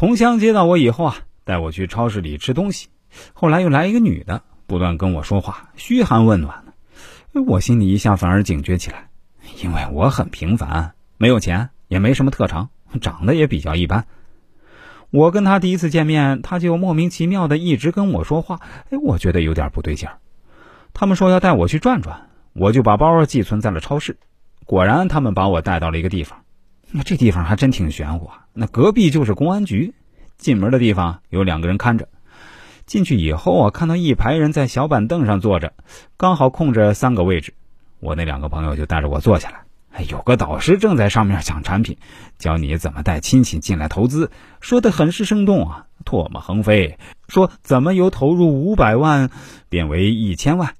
同乡接到我以后啊，带我去超市里吃东西，后来又来一个女的，不断跟我说话，嘘寒问暖的。我心里一下反而警觉起来，因为我很平凡，没有钱，也没什么特长，长得也比较一般。我跟他第一次见面，他就莫名其妙的一直跟我说话，哎，我觉得有点不对劲儿。他们说要带我去转转，我就把包寄存在了超市。果然，他们把我带到了一个地方，那这地方还真挺玄乎啊！那隔壁就是公安局，进门的地方有两个人看着。进去以后啊，看到一排人在小板凳上坐着，刚好空着三个位置，我那两个朋友就带着我坐下来。哎，有个导师正在上面讲产品，教你怎么带亲戚进来投资，说的很是生动啊，唾沫横飞，说怎么由投入五百万变为一千万，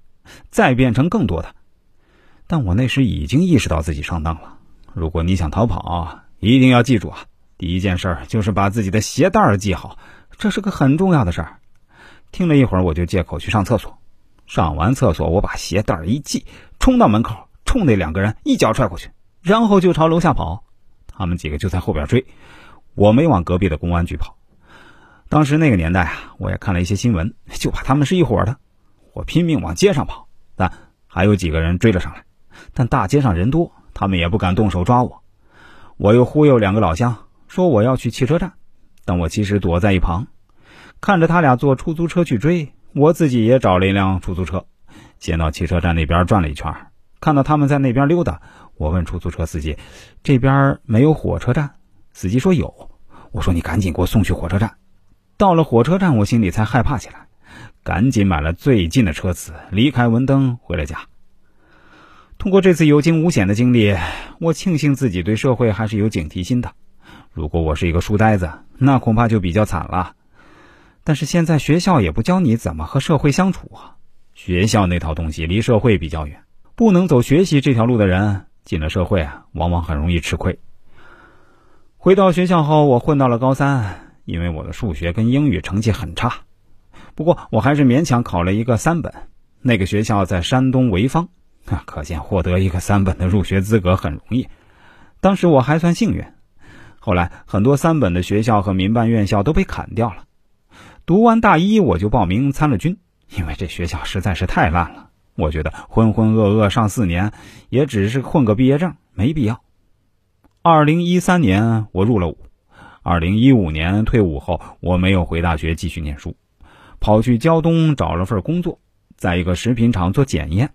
再变成更多的。但我那时已经意识到自己上当了。如果你想逃跑，一定要记住啊，第一件事就是把自己的鞋带儿系好，这是个很重要的事儿。听了一会儿，我就借口去上厕所。上完厕所，我把鞋带儿一系，冲到门口。冲那两个人一脚踹过去，然后就朝楼下跑，他们几个就在后边追。我没往隔壁的公安局跑。当时那个年代啊，我也看了一些新闻，就怕他们是一伙的。我拼命往街上跑，但还有几个人追了上来。但大街上人多，他们也不敢动手抓我。我又忽悠两个老乡说我要去汽车站，但我其实躲在一旁，看着他俩坐出租车去追，我自己也找了一辆出租车，先到汽车站那边转了一圈。看到他们在那边溜达，我问出租车司机：“这边没有火车站？”司机说有。我说：“你赶紧给我送去火车站。”到了火车站，我心里才害怕起来，赶紧买了最近的车次，离开文登回了家。通过这次有惊无险的经历，我庆幸自己对社会还是有警惕心的。如果我是一个书呆子，那恐怕就比较惨了。但是现在学校也不教你怎么和社会相处啊，学校那套东西离社会比较远。不能走学习这条路的人，进了社会啊，往往很容易吃亏。回到学校后，我混到了高三，因为我的数学跟英语成绩很差，不过我还是勉强考了一个三本。那个学校在山东潍坊，可见获得一个三本的入学资格很容易。当时我还算幸运，后来很多三本的学校和民办院校都被砍掉了。读完大一，我就报名参了军，因为这学校实在是太烂了。我觉得浑浑噩噩上四年，也只是混个毕业证，没必要。二零一三年我入了伍，二零一五年退伍后，我没有回大学继续念书，跑去胶东找了份工作，在一个食品厂做检验。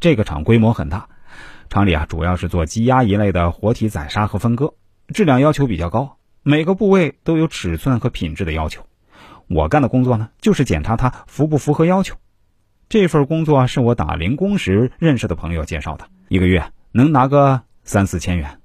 这个厂规模很大，厂里啊主要是做鸡鸭一类的活体宰杀和分割，质量要求比较高，每个部位都有尺寸和品质的要求。我干的工作呢，就是检查它符不符合要求。这份工作是我打零工时认识的朋友介绍的，一个月能拿个三四千元。